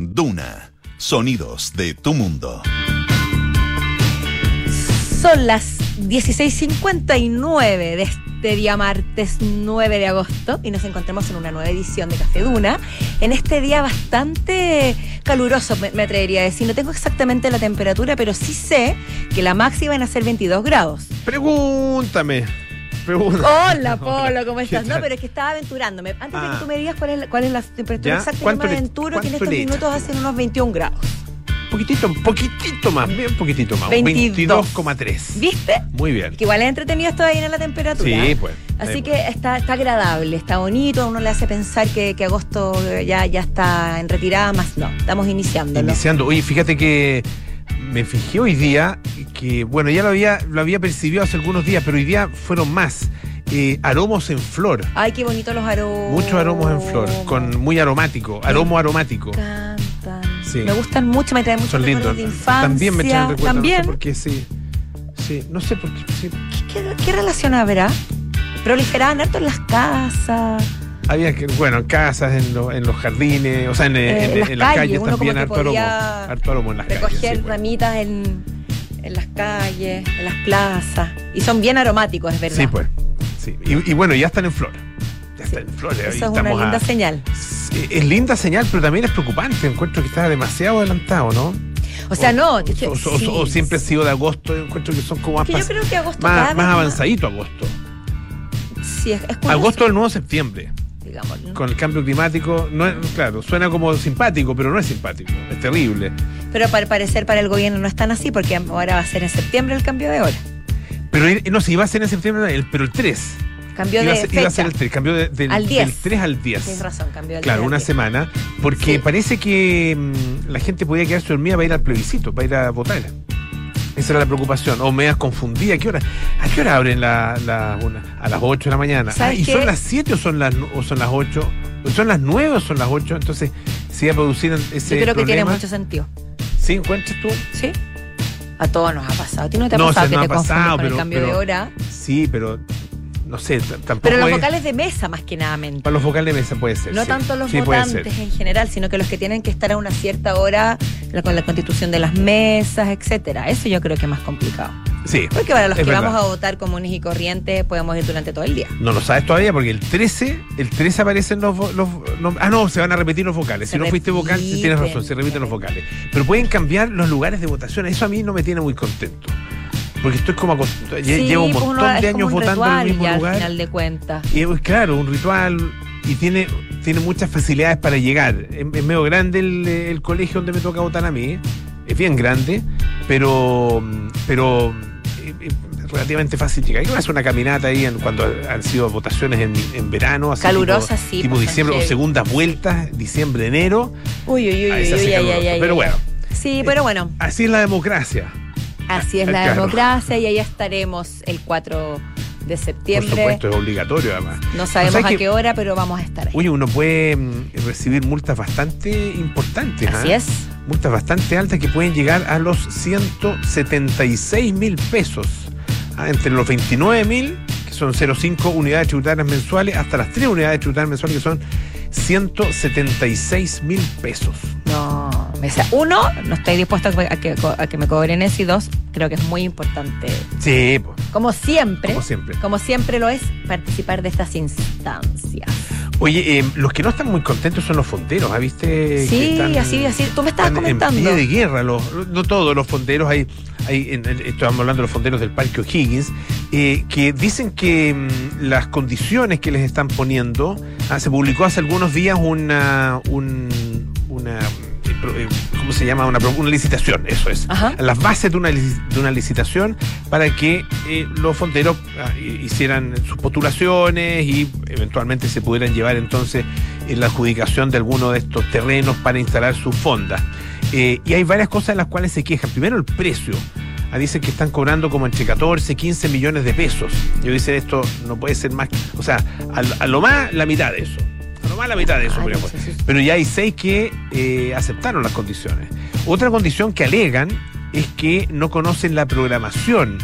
Duna. Sonidos de tu mundo. Son las 16.59 de este día martes 9 de agosto y nos encontramos en una nueva edición de Café Duna. En este día bastante caluroso, me, me atrevería a decir. No tengo exactamente la temperatura, pero sí sé que la máxima van a ser 22 grados. Pregúntame. Hola, Polo, ¿cómo ¿Qué estás? No, pero es que estaba aventurándome. Antes de Ah. que tú me digas cuál es, la- cuál es la temperatura exacta, yo ¿Cuánto me aventuro que en estos minutos hacen unos 21 grados. Poquitito, poquitito más, bien poquitito más. 22. 22,3. ¿Viste? Muy bien. Que igual es entretenido esto ahí en la temperatura. Sí, pues. Así que está, está agradable, está bonito, a uno le hace pensar que, que agosto ya, ya está en retirada, más no, estamos iniciando. Iniciando. Oye, fíjate que me fijé hoy día que, bueno, ya lo había, lo había percibido hace algunos días, pero hoy día fueron más. Eh, aromos en flor. Ay, qué bonito los aromos. Muchos aromos en flor, con muy aromático, aromo aromático. Me encantan. Sí. Me gustan mucho, me traen muchos Son recuerdos lindos. de infancia. También me traen recuerdos. También. No sé por qué, sí. Sí, no sé por qué. sí. ¿Qué, qué- qué relación habrá? Proliferaban harto en las casas. Había que, bueno, en casas, en, lo- en los jardines, o sea, en, Eh, en- en las calles, calles también, harto aromo en las calles. recoger sí, pues. ramitas en, en las calles, en las plazas. Y son bien aromáticos, es verdad. Sí, pues. Sí. Y, y bueno, ya están en flor. Ya están en flor. Eso ahí es una linda a- señal. Es linda señal, pero también es preocupante. Encuentro que está demasiado adelantado, ¿no? O sea, no. O, o- o- sí. o siempre ha sido de agosto. yo Encuentro que son como más, Que yo creo que agosto más, más avanzadito agosto. Sí, es, es Agosto del nuevo septiembre. Digamos. ¿no? Con el cambio climático, no es, claro, suena como simpático, pero no es simpático. Es terrible. Pero para parecer para el gobierno no es tan así, porque ahora va a ser en septiembre el cambio de hora. Pero no, si iba a ser en septiembre, el- pero el 3. Cambio Iba a de ser, iba a fecha. ser el 3, cambió de- del, Al 10. del 3 al 10. Tienes razón, cambio del Claro, día una al día. semana, porque Sí. parece que mm, la gente podía quedarse dormida para ir al plebiscito, para ir a votar. Esa era la preocupación. O me has confundida. ¿A qué hora, a qué hora abren la, la- una- a las 8 de la mañana? ¿Sabes Ah, ¿Y qué? son las 7 o son las, o son las 8? ¿O ¿Son las 9 o son las 8? Entonces, si iba a producir ese Yo creo que tiene problema, mucho sentido. ¿Sí encuentras tú? ¿Sí? A todos nos ha pasado. ¿A ti no te ha No, pasado se que nos te ha pasado, con el pero- cambio de pero- hora? Sí, pero no sé, tampoco Pero los es- vocales de mesa más que nada mente. Para los vocales de mesa puede ser. No sí. tanto los Sí, votantes en general, sino que los que tienen que estar a una cierta hora la- con la constitución de las mesas, etcétera. Eso yo creo que es más complicado. Sí. Porque para los que verdad. vamos a votar comunes y corrientes podemos ir durante todo el día. No lo sabes todavía porque el 13, el 13 aparecen los, ah no, se van a repetir los vocales. Se si no fuiste vocal, tienes razón, se repiten los vocales. Pero pueden cambiar los lugares de votación. Eso a mí no me tiene muy contento. Porque estoy como acostumbrado. Sí, Llevo un pues montón de años votando en el mismo ya lugar. al final de cuentas. Y es claro, un ritual y tiene, tiene muchas facilidades para llegar. Es, es medio grande el, el colegio donde me toca votar a mí. Es bien grande, pero, pero eh, eh, relativamente fácil llegar. Yo hacer una caminata ahí en- cuando han sido votaciones en, en verano. así Calurosas, tipo, sí, Tipo pues, diciembre o segundas vueltas, diciembre, enero. Uy, uy, uy, uy, Pero bueno, Sí, pero bueno, así es la democracia. Así es la Claro. democracia y ahí estaremos el 4 de Por septiembre. supuesto, es obligatorio además. No sabemos O sea a que- qué hora, pero vamos a estar ahí. Oye, uno puede mm, recibir multas bastante importantes. Así ¿ah? es. multas bastante altas que pueden llegar a los 176 mil pesos. Ah, entre los 29 mil, que son 0,5 unidades tributarias mensuales, hasta las 3 unidades tributarias mensuales, que son 176 mil pesos. Uno, no estoy dispuesto a que, a que- a que me cobren eso y dos, creo que es muy importante, Sí, pues, como siempre, como siempre. como siempre lo es, participar de estas instancias. Oye, eh, los que no están muy contentos son los fonderos, ¿ah? ¿viste? Sí, están- así, así, tú me estabas están en comentando. pie de guerra, los, no todos los fonderos, hay, hay en- en- estamos hablando de los fonderos del Parque O'Higgins, eh, que dicen que mm, las condiciones que les están poniendo, ah, se publicó hace algunos días una, un- una ¿cómo se llama? Una, una licitación, eso es. Ajá. Las bases de una, de una licitación para que eh, los fonderos ah, hi- hicieran sus postulaciones y eventualmente se pudieran llevar entonces en la adjudicación de alguno de estos terrenos para instalar sus fondas. Eh, y hay varias cosas en las cuales se quejan. Primero, el precio. Ah, dicen que están cobrando como entre 14 y 15 millones de pesos. Yo dice esto no puede ser más, o sea, a lo más la mitad de eso. Más la mitad de eso. Ay, si- Pero ya hay seis que eh, aceptaron las condiciones. Otra condición que alegan es que no conocen la programación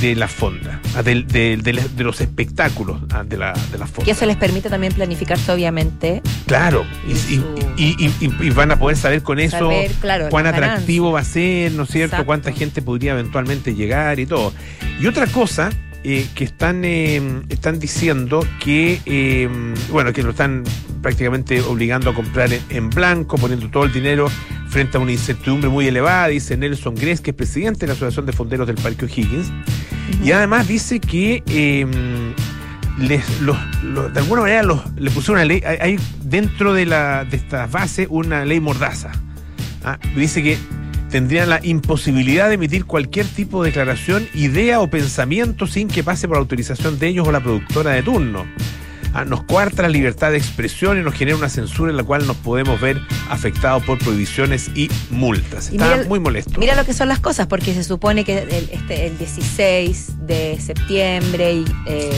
de la fonda, ah, de, de- de los espectáculos ah, de la, de la fonda. Y eso les permite también planificarse, obviamente. Claro, y, Y y- su- y- y- y- y van a poder saber con eso Saber, claro, cuán atractivo va a ser, ¿no es cierto? Exacto. Cuánta gente podría eventualmente llegar y todo. Y otra cosa eh, que están, eh, están diciendo que, eh, bueno, que lo están prácticamente obligando a comprar en, en blanco, poniendo todo el dinero frente a una incertidumbre muy elevada, dice Nelson Gress, que es presidente de la Asociación de Fonderos del Parque O'Higgins. Y además dice que les, los- los- de alguna manera los- le pusieron una ley, hay, hay dentro de, la, de esta base una ley mordaza. Ah, dice que tendrían la imposibilidad de emitir cualquier tipo de declaración, idea o pensamiento sin que pase por autorización de ellos o la productora de turno. Ah, nos coarta la libertad de expresión y nos genera una censura en la cual nos podemos ver afectados por prohibiciones y multas. Y Está mira- muy molesto. Mira lo que son las cosas, porque se supone que el, este, el 16 de septiembre y, eh,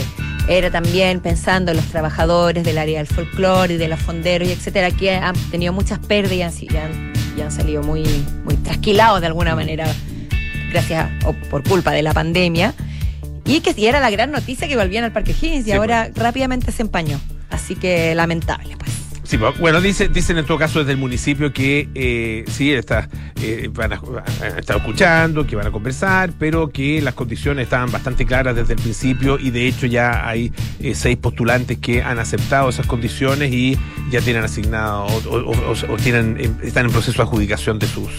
era también pensando en los trabajadores del área del folclore y de los fonderos y etcétera, que han tenido muchas pérdidas y han, y han- salido muy, muy trasquilados de alguna manera, gracias a- o por culpa de la pandemia. Y que y era la gran noticia que volvían al Parque Higgins y Sí, ahora rápidamente se empañó. Así que lamentable, pues. Bueno, dice, dicen en todo caso desde el municipio que eh, sí, está, eh, han estado escuchando, que van a conversar, pero que las condiciones estaban bastante claras desde el principio y de hecho ya hay eh, seis postulantes que han aceptado esas condiciones y ya tienen asignado o, tienen, eh, están en proceso de adjudicación de sus,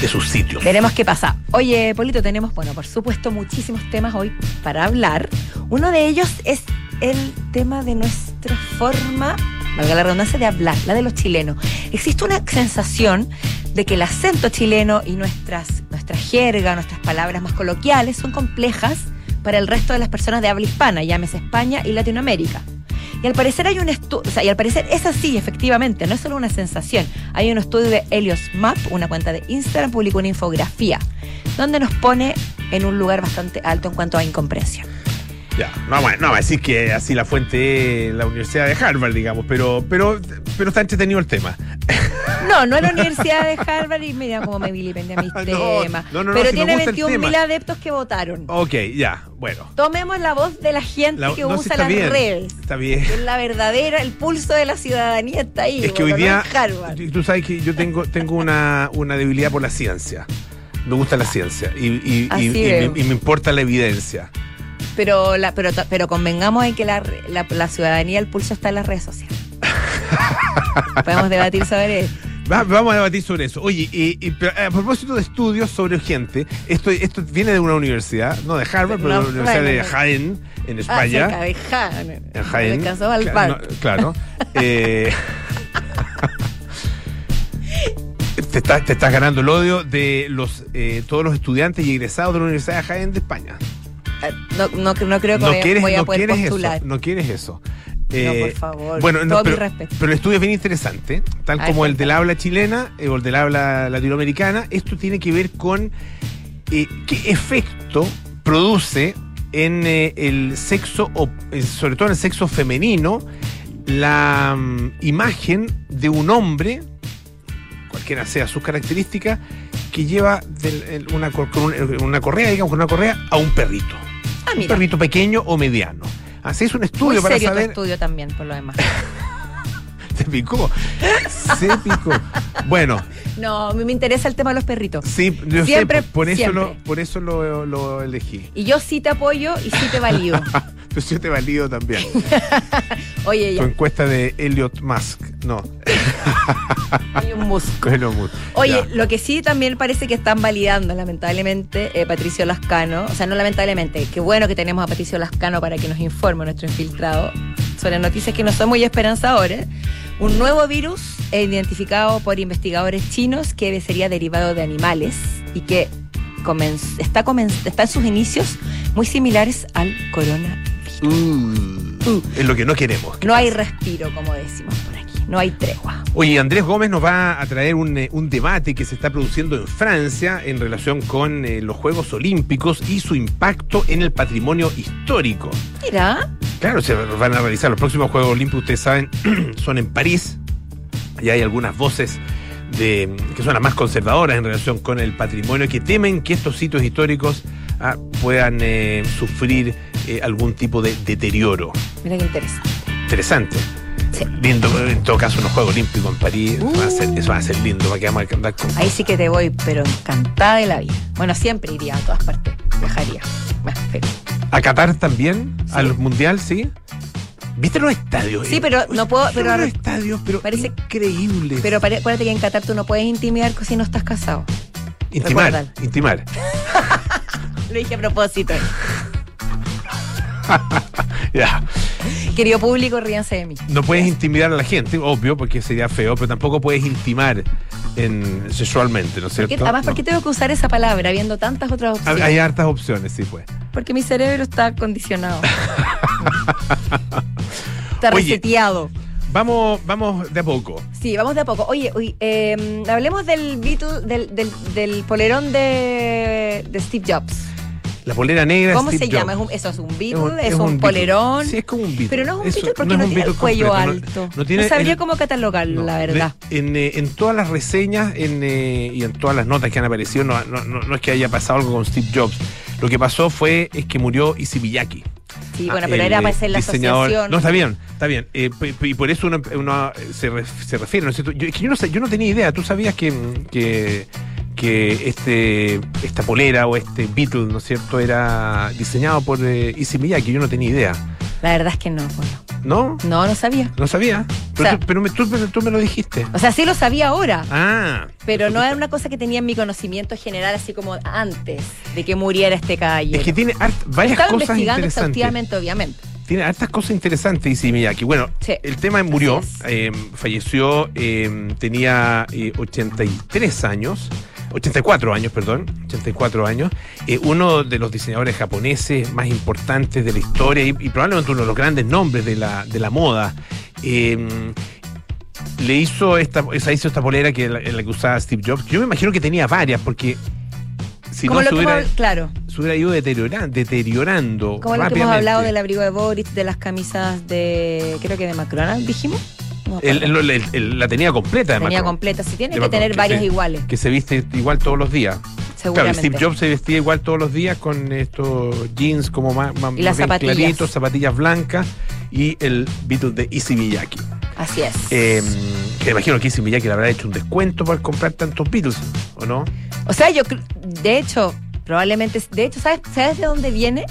de sus sitios. Veremos qué pasa. Oye, Polito, tenemos, bueno, por supuesto, muchísimos temas hoy para hablar. Uno de ellos es el tema de nuestra forma, valga la redundancia, de hablar, la de los chilenos. Existe una sensación de que el acento chileno y nuestras, nuestra jerga, nuestras palabras más coloquiales son complejas para el resto de las personas de habla hispana, llámese España y Latinoamérica. Y al parecer hay un estudio, sea, y al parecer es así, efectivamente, no es solo una sensación. Hay un estudio de Helios Map, una cuenta de Instagram, publicó una infografía, donde nos pone en un lugar bastante alto en cuanto a incomprensión. Ya, no, vamos a- no vamos a decir que así la fuente es la Universidad de Harvard, digamos, pero, pero, pero está entretenido el tema. No, no es la Universidad de Harvard y mira cómo me vilipendia mis No, temas. no, no, no, Pero si tiene gusta el 21 mil tema. adeptos que votaron. Ok, ya, bueno. Tomemos la voz de la gente La- que usa está las bien, redes. Está bien. Es la verdadera, el pulso de la ciudadanía está ahí. Es que hoy día, Harvard. tú sabes que yo tengo, tengo una, una debilidad por la ciencia. Me gusta la ciencia y, y- y- Así y me, y me importa la evidencia. Pero, la, pero, pero convengamos en que la, la, la ciudadanía, el pulso está en las redes sociales. Podemos debatir sobre eso. Va- vamos a debatir sobre eso. Oye, y, a propósito de estudios sobre gente, esto, esto viene de una universidad, no de Harvard, pero No, de la Universidad de. Jaén, en Ah, España. cerca de Jaén. en Jaén. Me alcanzó al Cla- parque. no, claro. Eh, te, estás, te estás ganando el odio de los eh, todos los estudiantes y egresados de la Universidad de Jaén de España. No, no, no creo que no quieres, voy a no poder quieres postular. eso. No quieres eso. Eh, por favor. Bueno, no, Todo mi pero, respeto. pero el estudio es bien interesante, tal como el del habla chilena eh, o el del habla latinoamericana. Esto tiene que ver con eh, qué efecto produce en eh, el sexo, o, eh, sobre todo en el sexo femenino, la mm, imagen de un hombre, cualquiera sea sus características, que lleva del- el- una, cor- con un- una correa, digamos, con una correa a un perrito. Ah, Un perrito pequeño o mediano. Así es un Muy estudio para serio tu saber. estudio también, por lo demás. Se picó. Se picó. Bueno, No, a mí me interesa el tema de los perritos. sí, yo Siempre, sé, por eso, siempre. lo, por eso lo, lo elegí. Y yo sí te apoyo y sí te valido. Pues yo te valido también. Oye, Tu ya, encuesta de Elliot Musk. No, hay un musco. Elon Musk. Oye, Ya. lo que sí también parece que están validando, lamentablemente, eh, Patricio Lascano. O sea, no lamentablemente, qué bueno que tenemos a Patricio Lascano para que nos informe nuestro infiltrado sobre noticias que no son muy esperanzadoras. Un nuevo virus eh, identificado por investigadores chinos que sería derivado de animales y que comenz- está, comenz- está en sus inicios muy similares al coronavirus. Uh, es lo que no queremos. que No hay respiro, como decimos por aquí. No hay tregua. Oye, Andrés Gómez nos va a traer un, eh, un debate que se está produciendo en Francia en relación con eh, los Juegos Olímpicos y su impacto en el patrimonio histórico. Mira, Claro, se van a realizar los próximos Juegos Olímpicos, ustedes saben, son en París. Y hay algunas voces de, que son las más conservadoras en relación con el patrimonio que temen que estos sitios históricos ah, puedan eh, sufrir eh, algún tipo de deterioro. Mira qué interesante. Interesante. Sí. Lindo, en todo caso, unos Juegos Olímpicos en París, Uh. va a ser- eso va a ser lindo, va a quedar andar con Ahí sí que te voy, pero encantada de la vida. Bueno, siempre iría a todas partes. Viajaría. Más feliz. ¿A Qatar también? Sí. ¿Al Mundial, sí? ¿Viste los estadios? Sí, pero no puedo- pero ahora- estadios, pero parece- increíbles. Pero acuérdate que en Qatar tú no puedes intimidar si no estás casado. intimar, recuérdalo. intimar. Lo dije a propósito. Ya. Querido público, ríanse de mí. No puedes intimidar a la gente, obvio, porque sería feo, pero tampoco puedes intimar en, sexualmente, ¿no es ¿Por qué- cierto? además, ¿por qué tengo que usar esa palabra habiendo tantas otras Hay- opciones? Hay hartas opciones, sí, pues. Porque mi cerebro está condicionado. está Oye. reseteado. Vamos, vamos de a poco. Sí, vamos de a poco. Oye, uy, eh, hablemos del Beatle, del, del, del polerón de, de Steve Jobs. La polera negra. ¿Cómo Steve se llama? ¿Es Jobs. un- ¿Eso es un Beatle? ¿Es, es un, un Beatle. polerón? Sí, es como un Beatle. Pero no es un Eso Beatle porque no tiene el cuello completo, alto. no tiene sabría cómo catalogarlo, la verdad. de- en, eh, en todas las reseñas en, eh, y en todas las notas que han aparecido, no, no, es que haya pasado algo con Steve Jobs. Lo que pasó fue es que murió Isi Miyaki. sí, Ah, bueno, pero el, era para eh, hacer la diseñador- asociación. No, está bien, está bien. Eh, y por eso uno, uno, se, ref- se refiere, ¿no es cierto? Yo, es que yo no, sé- yo no tenía idea. ¿Tú sabías que, que, que este, esta polera o este Beatle, ¿no es cierto?, era diseñado por eh, Issey Miyake. Yo no tenía idea. La verdad es que no, bueno. ¿No? No, no sabía. No sabía. Pero, O sea- tú, pero me, tú, tú me lo dijiste. O sea, sí lo sabía ahora. Ah. Pero no era una cosa que tenía en mi conocimiento general, así como antes de que muriera este caballero. Es que tiene varias Estaba cosas investigando interesantes. exhaustivamente, obviamente. Tiene hartas cosas interesantes, dice Miyaki. Bueno, Sí. el tema murió, eh, falleció, eh, tenía eh, 83 años, 84 años, perdón, 84 años, eh, uno de los diseñadores japoneses más importantes de la historia y, y probablemente uno de los grandes nombres de la, de la moda. Eh, le hizo esta, esa hizo esta polera que la, en la que usaba Steve Jobs. Yo me imagino que tenía varias, porque si como no se hubiera, claro, ido deteriorando, deteriorando como lo que hemos hablado del abrigo de Boris, de las camisas de, creo que de McDonald's, dijimos. No la tenía completa de Tenía Macron, completa. Si tiene De que Macron, tener que varias iguales, que se viste igual todos los días. Claro. Steve Jobs se vestía igual todos los días con estos jeans como más, más, Y las más bien zapatillas. claritos, zapatillas blancas y el Beatle de Issey Miyake. Así es. Eh, que imagino que Issey Miyake le habrá hecho un descuento por comprar tantos Beatles, ¿o no? o sea, yo, de hecho, probablemente, de hecho, ¿sabes, ¿sabes de dónde viene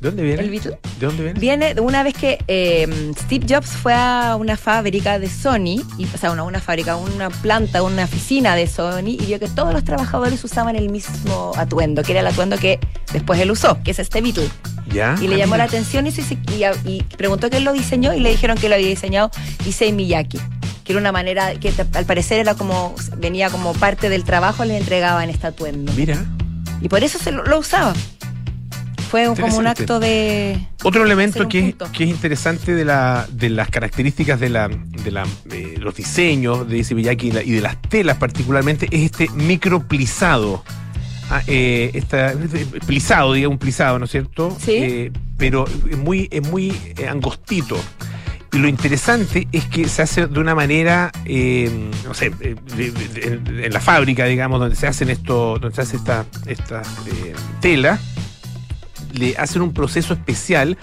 ¿De dónde viene? el? ¿De dónde viene? Viene de una vez que eh, Steve Jobs fue a una fábrica de Sony, y, o sea, una, una fábrica, una planta, una oficina de Sony, y vio que todos los trabajadores usaban el mismo atuendo, que era el atuendo que después él usó, que es este Beatle. ¿Ya? Y le Ah, llamó la atención y, se- y, y preguntó quién lo diseñó y le dijeron que lo había diseñado Issei Miyake. Que era una manera que al parecer era como venía como parte del trabajo, les entregaban este atuendo. Mira. Y por eso se lo, lo usaba. Fue como un acto de... Otro elemento que, que es interesante de, la, de las características de, la, de la, los diseños de ese Miyake y, y de las telas particularmente es este microplisado. Ah, eh, este plisado, diga un plisado, ¿no es cierto? Sí. Eh, pero es muy, es muy eh, angostito. Y lo interesante es que se hace de una manera, eh, no sé, eh, de- de- en, en la fábrica, digamos, donde se hacen esto, donde se hace esta, esta tela, le hacen un proceso especial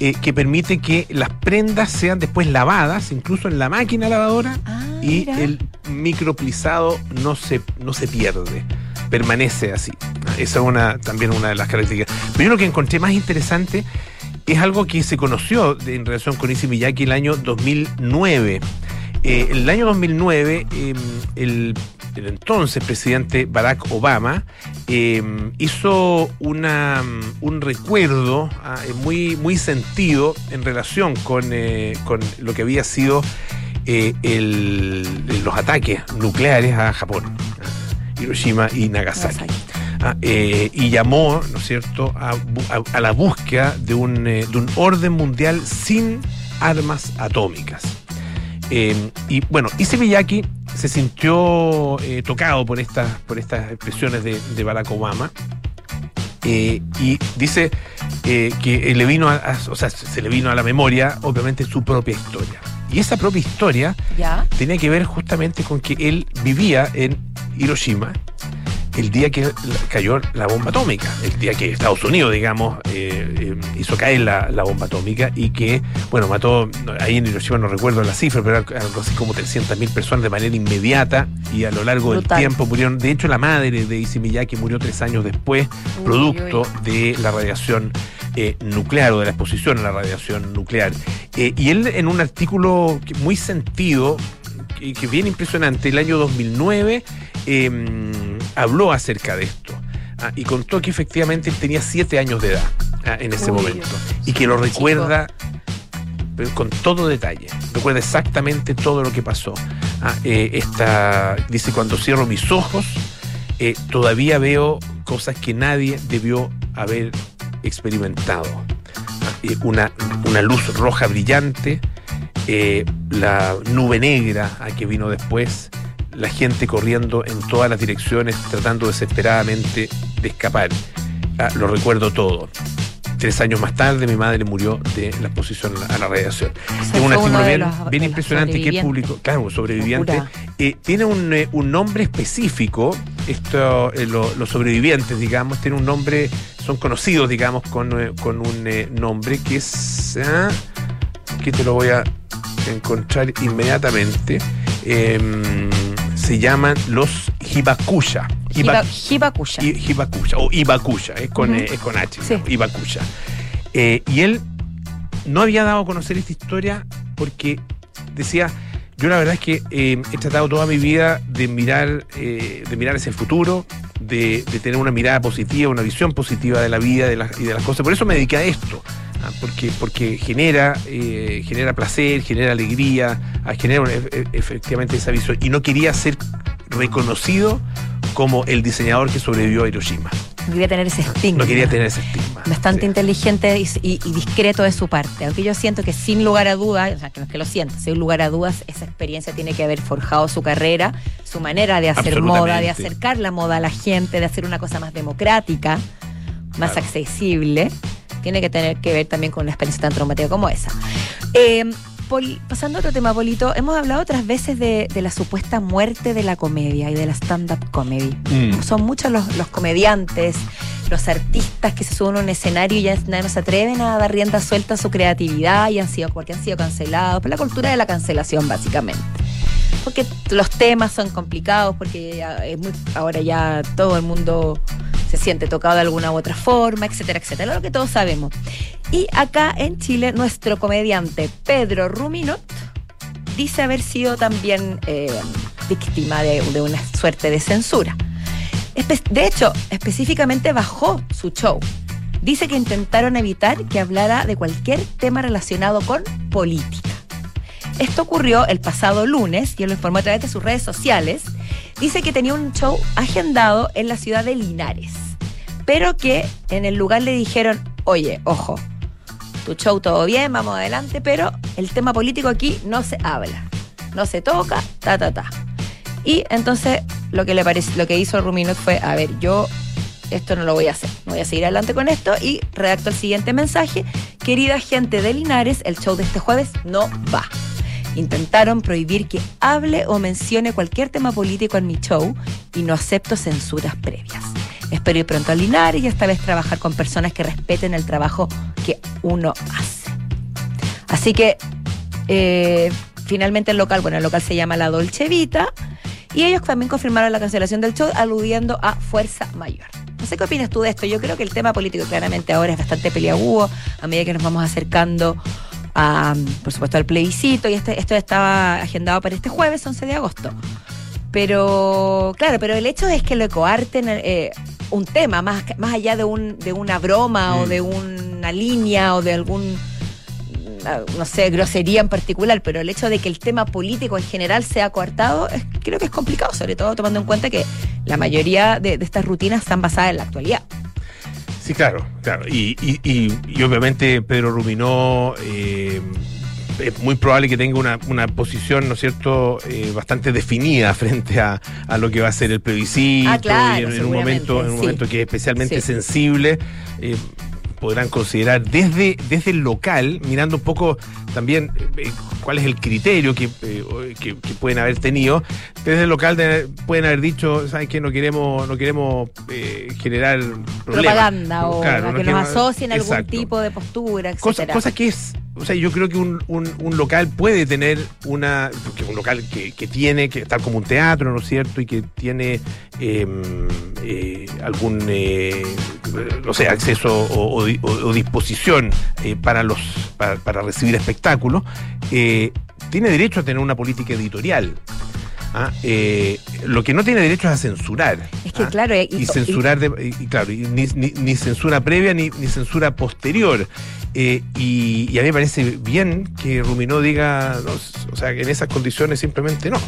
eh, que permite que las prendas sean después lavadas, incluso en la máquina lavadora, Ah, y mira. el microplisado no se, no se pierde, permanece así. Esa es una, también una de las características. Pero yo lo que encontré más interesante es algo que se conoció en relación con Issey Miyake el año 2009. Eh, en el año 2009, eh, el, el entonces presidente Barack Obama eh, hizo una, un recuerdo ah, eh, muy, muy sentido en relación con, eh, con lo que había sido el- los ataques nucleares a Japón, a Hiroshima y Nagasaki. Nagasaki. Ah, eh, y llamó, ¿no es cierto?, a, bu- a- a la búsqueda de un, eh, de un orden mundial sin armas atómicas. Eh, y bueno, Issey Miyake se sintió eh, tocado por estas, por estas expresiones de, de Barack Obama. eh, y dice eh, que le vino a, a- o sea, se le vino a la memoria, obviamente, su propia historia. Y esa propia historia Ya. tenía que ver justamente con que él vivía en Hiroshima el día que cayó la bomba atómica, el día que Estados Unidos, digamos, eh, eh, hizo caer la, la, bomba atómica y que, bueno, mató, ahí en Hiroshima no recuerdo la cifra, pero algo así como 300.000 personas de manera inmediata y a lo largo Brutal. del tiempo murieron. De hecho, la madre de Issey Miyake murió tres años después, uy, producto uy. de la radiación eh, nuclear o de la exposición a la radiación nuclear. Eh, y él en un artículo muy sentido, que, que bien impresionante, el año 2009, eh, habló acerca de esto. Ah, y contó que efectivamente él tenía siete años de edad ah, en ese Uy, momento. Y que lo recuerda chico. con todo detalle. Recuerda exactamente todo lo que pasó. Ah, eh, esta, dice, cuando cierro mis ojos, eh, todavía veo cosas que nadie debió haber experimentado. Eh, una, una, luz roja brillante, eh, la nube negra a que vino después, la gente corriendo en todas las direcciones, tratando desesperadamente de escapar. Ah, lo recuerdo todo. Tres años más tarde mi madre murió de la exposición a la radiación. es un artículo bien, impresionante que publicó, claro, sobreviviente. Eh, tiene un, eh, un, nombre específico, esto, eh, lo, los sobrevivientes, digamos, tiene un nombre, son conocidos, digamos, con, con un nombre que es... Ah, aquí te lo voy a encontrar inmediatamente. Em, se llaman los Hibakusha. Hiba, Hibakusha. Hibakusha o Ibakusha, es con, uh -huh. eh, es con H, sí. Hibakusha. Eh, y él no había dado a conocer esta historia porque decía, yo la verdad es que eh, he tratado toda mi vida de mirar, eh, de mirar hacia el futuro, de, de, tener una mirada positiva, una visión positiva de la vida de y de las cosas. Por eso me dediqué a esto. ¿Ah? Porque, porque genera, eh, genera placer, genera alegría, ah, genera e, efectivamente esa visión. Y no quería ser reconocido como el diseñador que sobrevivió a Hiroshima. No quería tener ese estigma. No quería tener ese estigma. Bastante sí. inteligente y, y, y, discreto de su parte. Aunque yo siento que sin lugar a dudas, o sea, que no es que lo siento, sin lugar a dudas, esa experiencia tiene que haber forjado su carrera, su manera de hacer moda, de acercar la moda a la gente, de hacer una cosa más democrática, más claro. accesible. Tiene que tener que ver también con una experiencia tan traumática como esa. Eh, pasando a otro tema, Polito, hemos hablado otras veces de, de, la supuesta muerte de la comedia y de la stand-up comedy. Mm. Son muchos los, los, comediantes, los artistas que se suben a un escenario y ya no se atreven a dar rienda suelta a su creatividad y han sido, porque han sido cancelados, por la cultura de la cancelación, básicamente. Porque los temas son complicados, porque ya es muy, ahora ya todo el mundo se siente tocado de alguna u otra forma, etcétera, etcétera, lo que todos sabemos. Y acá en Chile, nuestro comediante Pedro Ruminot dice haber sido también eh, víctima de, de, una suerte de censura. De hecho, específicamente bajó su show. Dice que intentaron evitar que hablara de cualquier tema relacionado con política. Esto ocurrió el pasado lunes y él lo informó a través de sus redes sociales. Dice que tenía un show agendado en la ciudad de Linares, pero que en el lugar le dijeron, oye, ojo, tu show todo bien, vamos adelante, pero el tema político aquí no se habla, no se toca, ta, ta, ta. Y entonces lo que le lo que hizo Ruminot fue, a ver, yo esto no lo voy a hacer, no voy a seguir adelante con esto y redacto el siguiente mensaje. Querida gente de Linares, el show de este jueves no va. Intentaron prohibir que hable o mencione cualquier tema político en mi show y no acepto censuras previas. Espero ir pronto a Linares y esta vez trabajar con personas que respeten el trabajo que uno hace. Así que eh, finalmente el local, bueno, el local se llama La Dolce Vita y ellos también confirmaron la cancelación del show aludiendo a fuerza mayor. No sé qué opinas tú de esto. Yo creo que el tema político claramente ahora es bastante peliagudo a medida que nos vamos acercando a, por supuesto, al plebiscito y este, esto estaba agendado para este jueves, 11 de agosto. Pero, claro, pero el hecho es que lo coarten eh, un tema, más, más allá de, un, de una broma mm. o de una línea o de algún, no sé, grosería en particular, pero el hecho de que el tema político en general sea coartado, es, creo que es complicado, sobre todo tomando en cuenta que la mayoría de, de estas rutinas están basadas en la actualidad. Sí, claro, claro. Y, y, y, y obviamente Pedro Ruminó eh, es muy probable que tenga una, una posición, ¿no es cierto?, eh, bastante definida frente a, a, lo que va a ser el plebiscito ah, claro, y en, en, un momento, en un momento que es especialmente sí. sensible. Eh, podrán considerar desde, desde el local, mirando un poco también eh, cuál es el criterio que, eh, que, que pueden haber tenido. Desde el local de- pueden haber dicho, ¿saben qué? No queremos, no queremos eh, generar problemas. Propaganda o Claro, no que nos asocien a algún tipo de postura, Cosa, etcétera. cosa que es, o sea, yo creo que un, un- local puede tener una, un local que, que tiene, que tal como un teatro, ¿no es cierto? Y que tiene eh, eh, algún, eh, no acceso o- o disposición eh, para, los, para, para recibir espectáculos, eh, tiene derecho a tener una política editorial. ¿Ah? Eh, lo que no tiene derecho es a censurar. Es que ¿ah? claro, y- y censurar de- y, y claro y ni, ni- ni censura previa ni, ni censura posterior Eh, y, y a mí me parece bien que Ruminó diga no, o sea que en esas condiciones simplemente no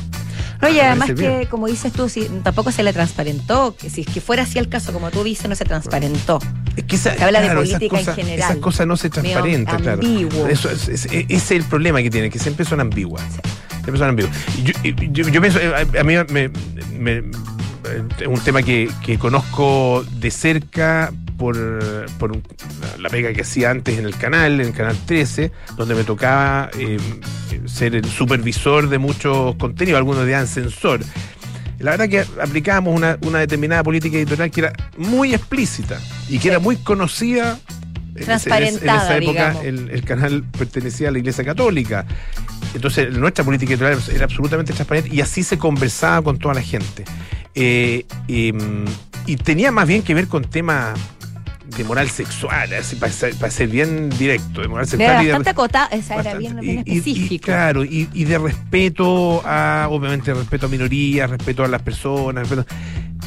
No, y Me además que, bien. como dices tú, si, tampoco se le transparentó, que si es que fuera así el caso, como tú dices, no se transparentó. es que esa- Se habla de claro, esas política en general. esas cosas no se transparentan claro. Eso es, es- ese es el problema que tienen que siempre son ambiguas son ambiguas Y yo, yo- yo pienso eh, a, mí me, me- eh, un tema que, que conozco de cerca por, por la pega que hacía antes en el canal, en el canal 13, donde me tocaba eh, ser el supervisor de muchos contenidos, algunos dirían censor. La verdad que aplicábamos una, una determinada política editorial que era muy explícita y que era muy conocida. En ese- en Transparentada, esa época el, el canal pertenecía a la Iglesia Católica. Entonces nuestra política editorial era absolutamente transparente y así se conversaba con toda la gente. Eh, em, y tenía más bien que ver con temas de moral sexual, así, para, ser, para ser bien directo, de moral Era sexual. y de- bastante acotado, esa era Bastante. bien, bien Y- específico. claro, y, y de respeto a, obviamente, respeto a minorías, respeto a las personas, respeto-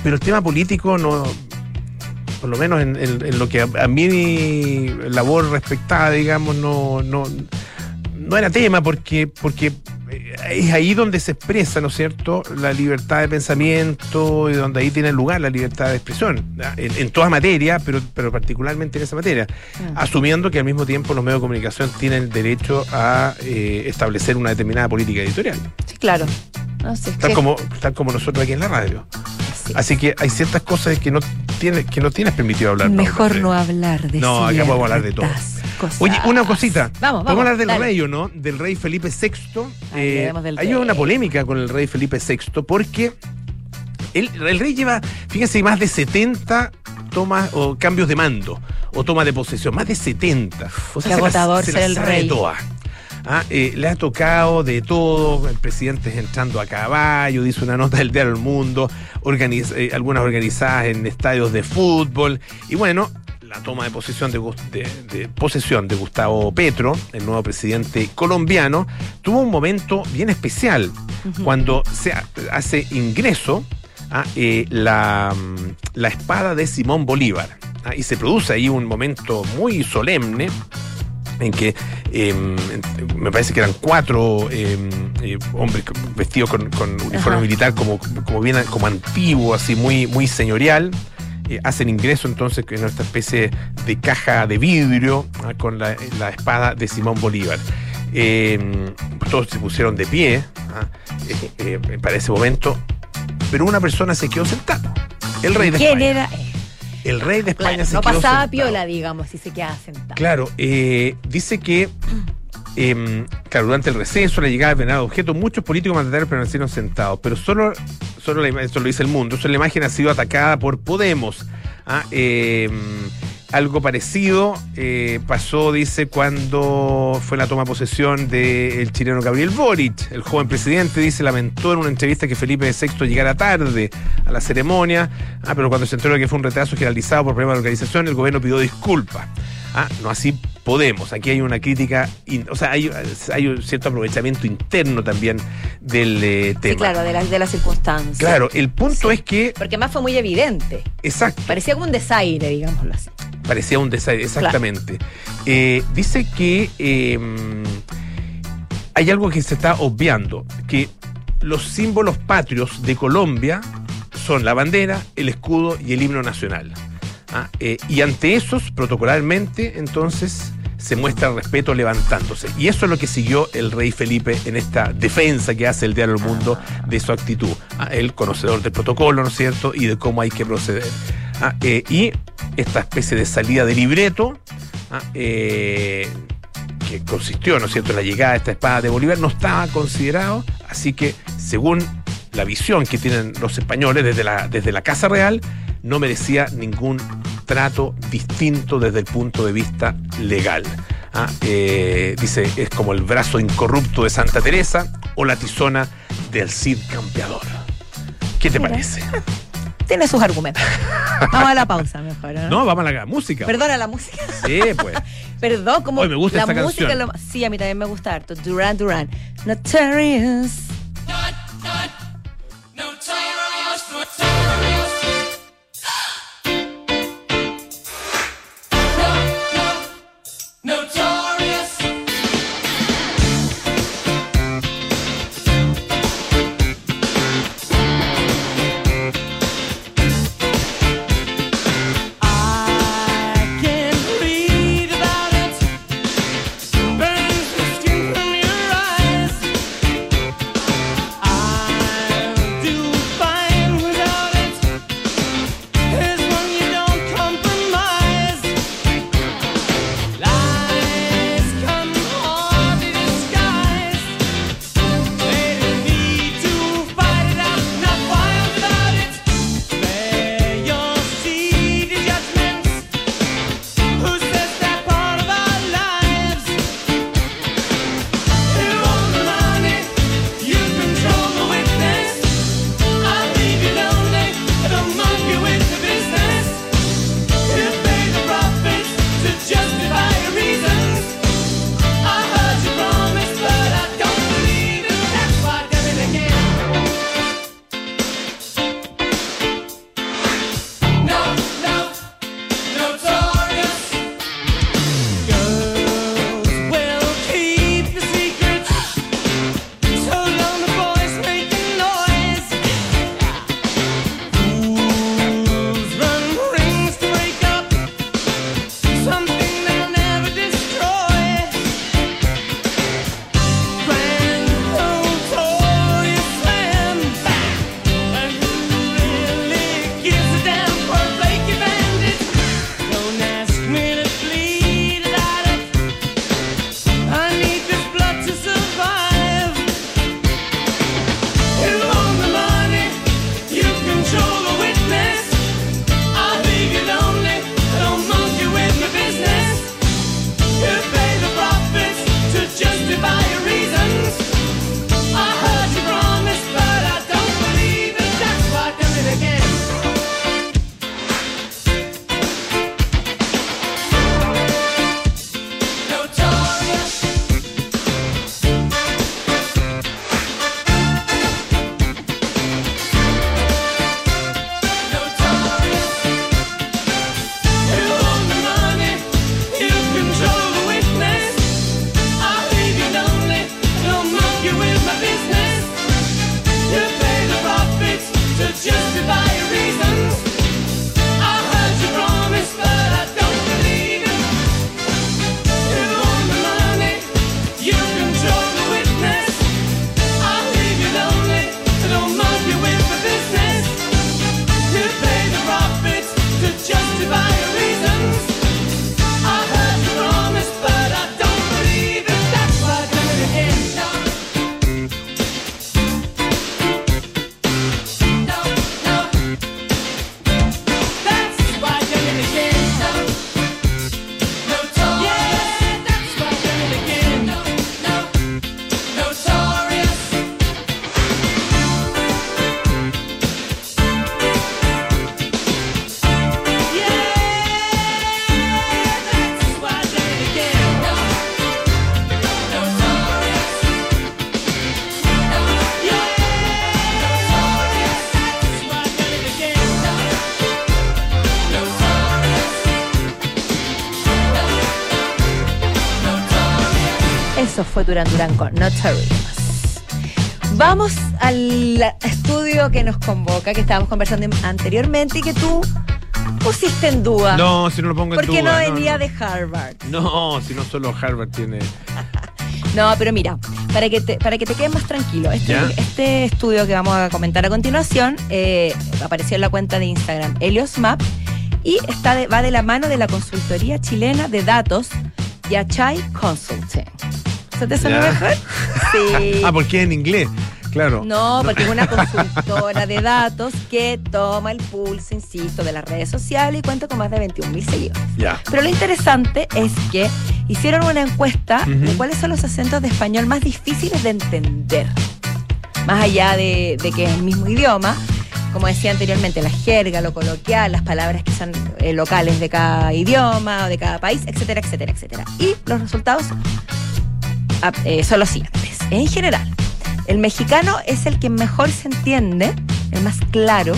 pero el tema político no, por lo menos en, en- en lo que a, a mi labor respectada, digamos, no, no, no era tema porque, porque eh, es ahí donde se expresa, ¿no es cierto?, la libertad de pensamiento y donde ahí tiene lugar la libertad de expresión, en, en toda materia, pero, pero particularmente en esa materia Mm. asumiendo que al mismo tiempo los medios de comunicación tienen el derecho a eh, establecer una determinada política editorial, Sí, claro. No tal que- como, tal como nosotros aquí en la radio. Sí. Así que hay ciertas cosas que no tienes, que no tienes permitido hablar. Mejor Paula. no hablar de No, acá podemos hablar de todo. cosas. Oye, una cosita. Vamos, vamos. Podemos hablar del dale. rey, ¿o no? Del rey Felipe VI. Eh, del hay rey. una polémica con el rey Felipe VI porque el, el rey lleva, fíjense, más de 70 tomas o cambios de mando o tomas de posesión. Más de 70. O Qué se agotador se ser el rey. Ah, eh, le ha tocado de todo, el presidente entrando a caballo, dice una nota del diario El Mundo, organiz- eh, algunas organizadas en estadios de fútbol, y bueno, la toma de posesión de, Gus- de- de posesión de Gustavo Petro, el nuevo presidente colombiano, tuvo un momento bien especial cuando se ha- hace ingreso a eh, la, mm, la espada de Simón Bolívar. ah, y se produce ahí un momento muy solemne en que eh, me parece que eran cuatro eh, eh, hombres vestidos con, con uniforme Ajá. militar como, como bien como antiguo, así muy, muy señorial. eh, hacen ingreso entonces en esta especie de caja de vidrio ah, con la, la espada de Simón Bolívar. Eh, todos se pusieron de pie ah, eh, para ese momento, pero una persona se quedó sentada. El rey de ¿Quién España. era? El rey de España Claro, se no quedó pasaba sentado. piola, digamos, si se quedaba sentado. Claro, eh, dice que em, claro, durante el receso, la llegada de venado objeto, muchos políticos mandatarios permanecieron sentados, pero solo, solo la, esto lo dice el mundo, solo la imagen ha sido atacada por Podemos. Ah, em, algo parecido eh, pasó, dice, cuando fue la toma de posesión del chileno Gabriel Boric. El joven presidente, dice, lamentó en una entrevista que Felipe VI llegara tarde a la ceremonia, ah, pero cuando se enteró de que fue un retraso generalizado por problemas de organización, el gobierno pidió disculpas. Ah, no así Podemos. Aquí hay una crítica, in- o sea, hay, hay un cierto aprovechamiento interno también del eh, tema. Sí, claro, de las de las circunstancias. Claro, el punto es que, Porque más fue muy evidente. exacto, Parecía como un desaire, digámoslo así. Parecía un desaire, exactamente. Eh, dice que eh, hay algo que se está obviando, que los símbolos patrios de Colombia son la bandera, el escudo y el himno nacional. Ah, eh, y ante esos, protocolarmente, entonces se muestra respeto levantándose. Y eso es lo que siguió el rey Felipe en esta defensa que hace el diario El Mundo de su actitud. Ah, el conocedor del protocolo, ¿no es cierto? Y de cómo hay que proceder. Ah, eh, y esta especie de salida de libreto, ah, eh, que consistió, ¿no es cierto?, en la llegada de esta espada de Bolívar, no estaba considerado, así que según la visión que tienen los españoles desde la, desde la Casa Real, no merecía ningún trato distinto desde el punto de vista legal. Ah, eh, dice, es como el brazo incorrupto de Santa Teresa o la tizona del Cid Campeador. ¿Qué te Mira. parece? Tiene sus argumentos. Vamos a la pausa mejor, ¿no? No, vamos a la música. Perdona la música. Sí, pues. Perdón, como Oye, me gusta la esta música. lo- sí, a mí también me gusta harto. Duran Duran. Notorious. I Duran Duran con Notorious. Vamos al estudio que nos convoca, que estábamos conversando anteriormente y que tú pusiste en duda. No, si no lo pongo en porque duda. no venía no. de Harvard. No, si no solo Harvard tiene. No, pero mira, para que te, para que te quedes más tranquilo, este, este estudio que vamos a comentar a continuación eh, apareció en la cuenta de Instagram Helios Map y está de- va de la mano de la consultoría chilena de datos Yachay Consulting. ¿Se te Ya. mejor? Sí. Ah, porque es en inglés. Claro. No, porque es una consultora de datos que toma el pulso, insisto, de las redes sociales y cuenta con más de 21 mil seguidores. Ya. Pero lo interesante es que hicieron una encuesta de cuáles son los acentos de español más difíciles de entender. Más allá de, de que es el mismo idioma, como decía anteriormente, la jerga, lo coloquial, las palabras que son eh, locales de cada idioma o de cada país, etcétera, etcétera, etcétera. Y los resultados eh, son los siguientes. En general, el mexicano es el que mejor se entiende, el más claro,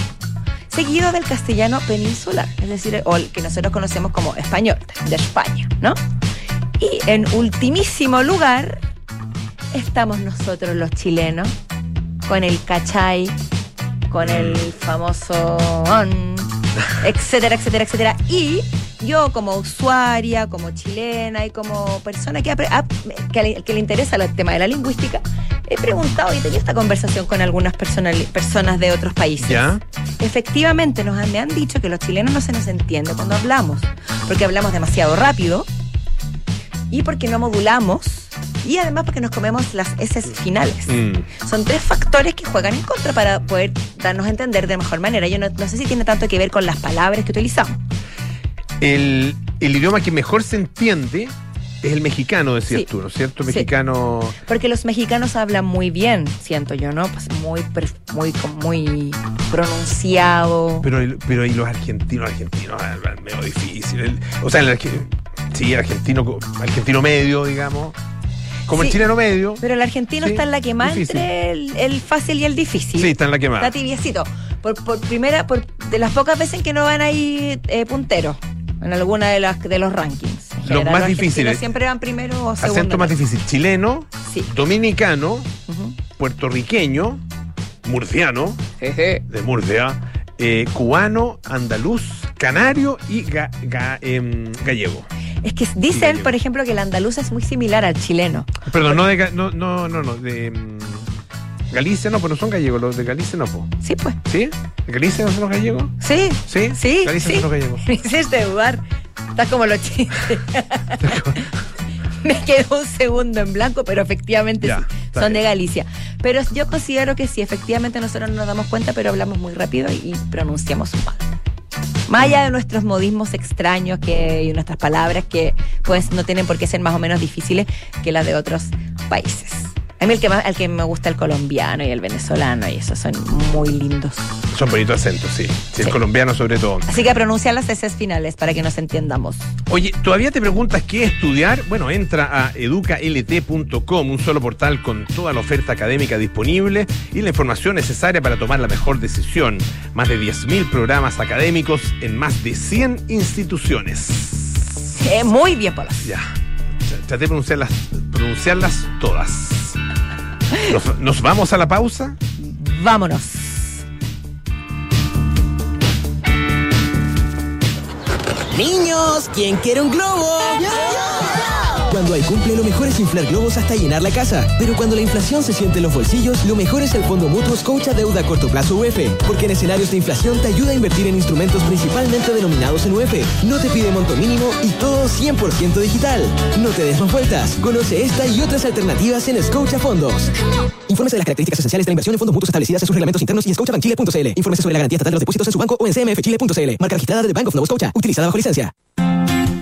seguido del castellano peninsular, es decir, o el que nosotros conocemos como español, de España, ¿no? Y en ultimísimo lugar estamos nosotros los chilenos, con el cachay, con el famoso on, etcétera, etcétera, etcétera. Y yo como usuaria, como chilena y como persona que, le, que le interesa el tema de la lingüística, he preguntado y tenido esta conversación con algunas personas de otros países. Ya. Efectivamente, nos han, me han dicho que los chilenos no se nos entiende cuando hablamos, porque hablamos demasiado rápido y porque no modulamos y además porque nos comemos las S finales. Mm. Son tres factores que juegan en contra para poder darnos a entender de mejor manera. Yo no, no sé si tiene tanto que ver con las palabras que utilizamos. El, el idioma que mejor se entiende es el mexicano, decías Sí. tú, ¿no es cierto? Sí. Mexicano. Porque los mexicanos hablan muy bien, siento yo, ¿no? Pues muy, muy, muy pronunciado. Pero, pero y los argentinos, argentinos, ah, ah, medio difícil. El- o sea, el, sí, el argentino, argentino medio, digamos. Como el chileno medio. Pero el argentino está en la que más difícil. entre el, el fácil y el difícil. Sí, está en la que más. Está tibiecito. Por, por primera, por de las pocas veces en que no van ahí eh, punteros en alguna de las de los rankings. Los más difíciles. Siempre van primero o segundo. Acento más difícil. Chileno, Sí. dominicano, puertorriqueño, murciano, de Murcia, eh, cubano, andaluz, canario y ga- ga- em, gallego. Es que dicen, por ejemplo, que el andaluz es muy similar al chileno. Perdón, no de no, no, no, no, de mm, Galicia no, pero no son gallegos, los de Galicia no, po. Sí, pues. ¿Sí? ¿De Galicia no son los gallegos? Sí. Sí, Sí, Galicia sí. son los gallegos. Me hiciste dudar. Estás como los chistes. Me quedó un segundo en blanco, pero efectivamente Ya, sí, son de. Galicia. Pero yo considero que sí, efectivamente nosotros no nos damos cuenta, pero hablamos muy rápido y pronunciamos mal. Más allá de nuestros modismos extraños que, y nuestras palabras que pues no tienen por qué ser más o menos difíciles que las de otros países. A mí el que, más, el que me gusta el colombiano y el venezolano y esos son muy lindos. Son bonitos acentos, sí. Sí, el colombiano sobre todo. Así que pronuncia las S finales para que nos entendamos. Oye, ¿todavía te preguntas qué estudiar? Bueno, entra a educalt.com, un solo portal con toda la oferta académica disponible y la información necesaria para tomar la mejor decisión. Más de 10.000 programas académicos en más de 100 instituciones. Eh, muy bien, Polo. Ya, Tra- traté de pronunciarlas, pronunciarlas todas. Nos, nos vamos a la pausa. Vámonos. Niños, ¿quién quiere un globo? Cuando hay cumple, lo mejor es inflar globos hasta llenar la casa. Pero cuando la inflación se siente en los bolsillos, lo mejor es el Fondo Mutuo Scotia Deuda a Corto Plazo UF. Porque en escenarios de inflación te ayuda a invertir en instrumentos principalmente denominados en UF. No te pide monto mínimo y todo 100% digital. No te des más vueltas. Conoce esta y otras alternativas en Scotia Fondos. Infórmese de las características esenciales de la inversión en fondos mutuos establecidas en sus reglamentos internos y en scotiabankchile.cl. Sobre la garantía estatal de los depósitos en su banco o en cmfchile.cl. Marca registrada de Bank of Nova Scotia. Utilizada bajo licencia.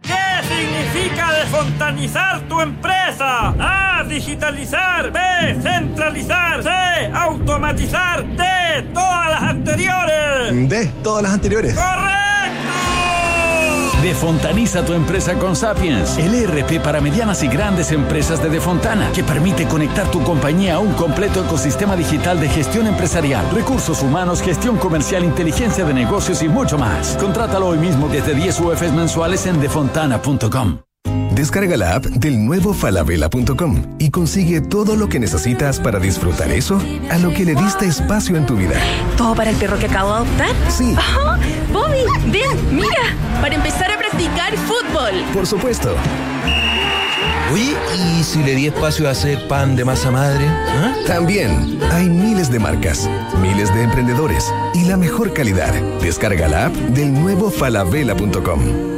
¿Qué significa desfontanizar tu empresa? A. Digitalizar. B. Centralizar. C. Automatizar. D. Todas las anteriores. De todas las anteriores. ¡Correcto! Defontaniza tu empresa con Sapiens, el ERP para medianas y grandes empresas de Defontana, que permite conectar tu compañía a un completo ecosistema digital de gestión empresarial, recursos humanos, gestión comercial, inteligencia de negocios y mucho más. Contrátalo hoy mismo desde 10 UFs mensuales en defontana.com. Descarga la app del nuevo falabella.com y consigue todo lo que necesitas para disfrutar eso a lo que le diste espacio en tu vida. ¿Todo para el perro que acabo de adoptar? Sí, Ajá. Bobby, ven, mira, para empezar a practicar fútbol. por supuesto. Oye, ¿y si le di espacio a hacer pan de masa madre? ¿Ah? También hay miles de marcas, miles de emprendedores y la mejor calidad. Descarga la app del nuevo falabella.com.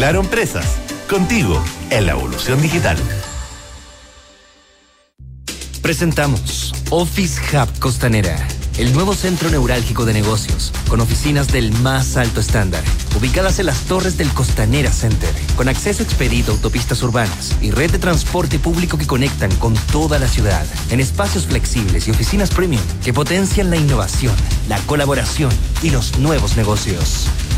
Claro Empresas, contigo en la evolución digital. Presentamos Office Hub Costanera, el nuevo centro neurálgico de negocios, con oficinas del más alto estándar, ubicadas en las torres del Costanera Center, con acceso expedito a autopistas urbanas y red de transporte público que conectan con toda la ciudad, en espacios flexibles y oficinas premium que potencian la innovación, la colaboración y los nuevos negocios.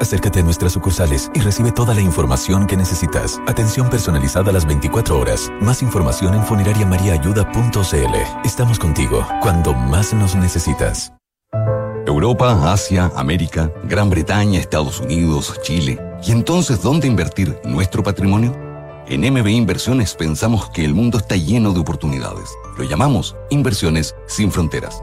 Acércate a nuestras sucursales y recibe toda la información que necesitas. Atención personalizada a las 24 horas. Más información en funerariamariaayuda.cl. Estamos contigo cuando más nos necesitas. Europa, Asia, América, Gran Bretaña, Estados Unidos, Chile. ¿Y entonces dónde invertir nuestro patrimonio? En MBI Inversiones pensamos que el mundo está lleno de oportunidades. Lo llamamos Inversiones sin Fronteras.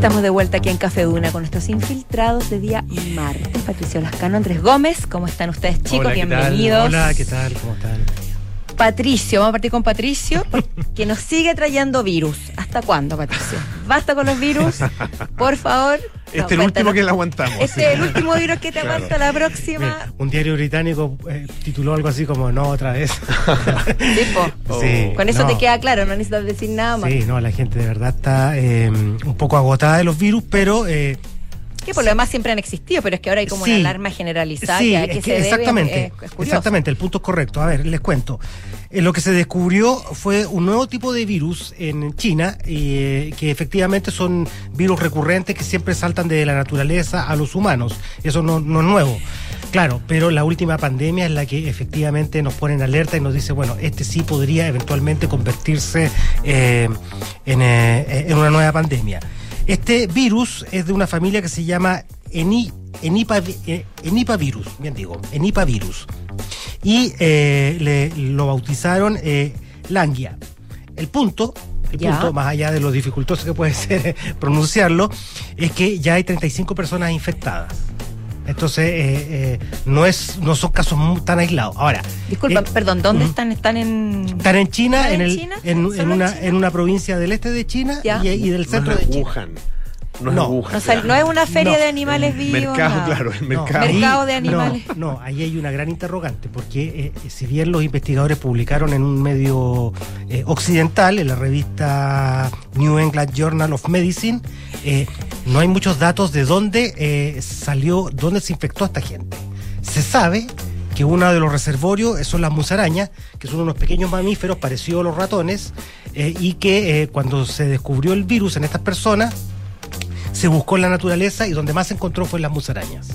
Estamos de vuelta aquí en Café Duna con nuestros infiltrados de día martes. Patricio Lascano, Andrés Gómez, ¿cómo están ustedes chicos? Hola, ¿qué tal? Bienvenidos. Hola, ¿qué tal? ¿Cómo están? Patricio, vamos a partir con Patricio, que nos sigue trayendo virus. ¿Hasta cuándo, Patricio? Basta con los virus, por favor. Este No, es el último que le aguantamos. Este es el último virus que te Claro. aguanta la próxima. Mira, un diario británico eh, tituló algo así como No, otra vez. Tipo, Sí, con eso no. te queda claro, no necesitas decir nada más. Sí, no, la gente de verdad está eh, un poco agotada de los virus, pero eh, Que por lo demás siempre han existido, pero es que ahora hay como Sí. una alarma generalizada Sí, que es que se debe. exactamente, es- es curioso. exactamente, el punto es correcto. A ver, les cuento. Eh, lo que se descubrió fue un nuevo tipo de virus en China, eh, que efectivamente son virus recurrentes que siempre saltan de la naturaleza a los humanos. Eso no, no es nuevo. Claro, pero la última pandemia es la que efectivamente nos pone en alerta y nos dice, bueno, este sí podría eventualmente convertirse eh, en, eh, en una nueva pandemia. Este virus es de una familia que se llama Eni, Enipa, eh, Enipavirus, bien digo, Enipavirus. Y eh, le, lo bautizaron eh, Langia. El punto, el Ya. punto, más allá de lo dificultoso que puede ser pronunciarlo, es que ya hay 35 personas infectadas. Entonces, eh, eh, no, es, no son casos muy- tan aislados. Ahora, Disculpa, eh, perdón, ¿dónde están? ¿Están en. Están en China, ¿Están en, en el, China? en, ¿Solo en en una, China? en una provincia del este de China y, y del centro no de China. Wuhan. No, No. es. No, sal- no es una feria No. de animales vivos. Mercado, nada. claro, el No, mercado. Mercado de no, animales. No, ahí hay una gran interrogante, porque eh, si bien los investigadores publicaron en un medio eh, occidental, en la revista New England Journal of Medicine, eh, no hay muchos datos de dónde eh, salió, dónde se infectó esta gente. Se sabe que uno de los reservorios son las musarañas, que son unos pequeños mamíferos parecidos a los ratones, eh, y que eh, cuando se descubrió el virus en estas personas, se buscó en la naturaleza y donde más se encontró fue en las musarañas.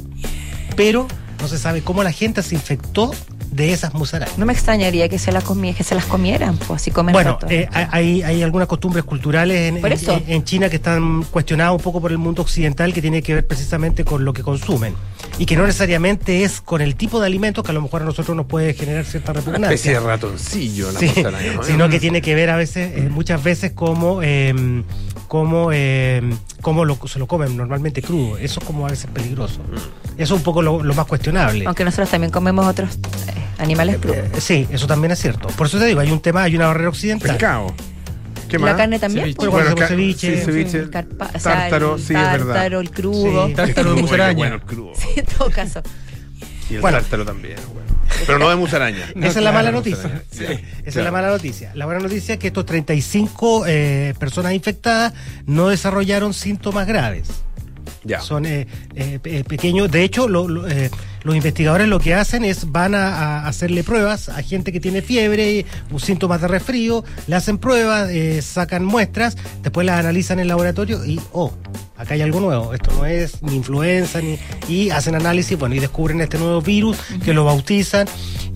Pero no se sabe cómo la gente se infectó de esas musarañas. No me extrañaría que se, la comie- que se las comieran, pues así comen Bueno, eh, hay, hay algunas costumbres culturales en, en- en China que están cuestionadas un poco por el mundo occidental que tiene que ver precisamente con lo que consumen y que no necesariamente es con el tipo de alimentos que a lo mejor a nosotros nos puede generar cierta Una repugnancia. especie de ratoncillo la Sí, sino que tiene que ver a veces, eh, muchas veces, como, eh, como, eh, como lo, se lo comen normalmente crudo. Eso es como a veces peligroso. Mm. Eso es un poco lo, lo más cuestionable. Aunque nosotros también comemos otros eh, animales crudos. Eh, sí, eso también es cierto. Por eso te digo, hay un tema, hay una barrera occidental. Pescado. ¿Qué más? la carne también, Ceviche. pues. Bueno, ca- ceviche. sí, ceviche. El carpa- o sea, tártaro, el sí, es verdad. tártaro, el crudo. Sí. Tártaro de musaraña. bueno el crudo. Sí, en todo caso. Y el Bueno. tártaro también. bueno. Pero no de musaraña. Esa es la mala noticia. Sí, Esa es claro. la mala noticia. La buena noticia es que estos 35 eh, personas infectadas no desarrollaron síntomas graves. Son eh, eh, pe- pequeños. De hecho, lo- eh, los investigadores lo que hacen es van a, a hacerle pruebas a gente que tiene fiebre, o síntomas de resfrío, le hacen pruebas, eh, sacan muestras, después las analizan en el laboratorio y, oh, acá hay algo nuevo. Esto no es ni influenza, ni. Y hacen análisis, bueno, y descubren este nuevo virus que lo bautizan.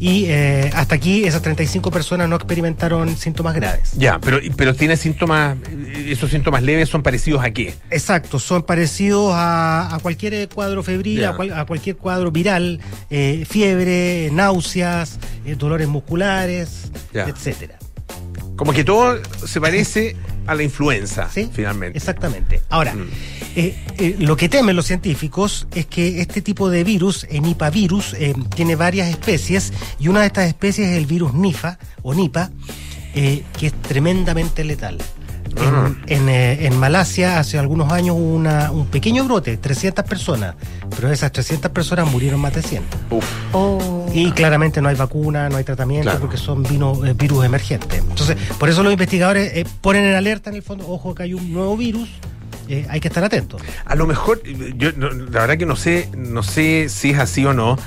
Y eh, hasta aquí esas 35 personas no experimentaron síntomas graves. Ya, pero, pero tiene síntomas, esos síntomas leves son parecidos a qué? Exacto, son parecidos a, a cualquier cuadro febril, a, cual- a cualquier cuadro viral, eh, fiebre, náuseas, eh, dolores musculares, Ya. etcétera. Como que todo se parece a la influenza, ¿Sí? finalmente. Exactamente. Ahora, Mm. eh, eh, lo que temen los científicos es que este tipo de virus, el Nipah virus, eh, tiene varias especies y una de estas especies es el virus Nifa o Nipa, eh, que es tremendamente letal. Ah. En, en, eh, en Malasia hace algunos años hubo una, un pequeño brote, 300 personas, pero de esas 300 personas murieron más de 100. Uf. Oh. Y claramente no hay vacuna, no hay tratamiento Claro. porque son vino- eh, virus emergentes. Entonces, por eso los investigadores eh, ponen en alerta en el fondo, ojo que hay un nuevo virus, eh, hay que estar atentos. A lo mejor, yo no- la verdad que no sé, no sé si es así o no,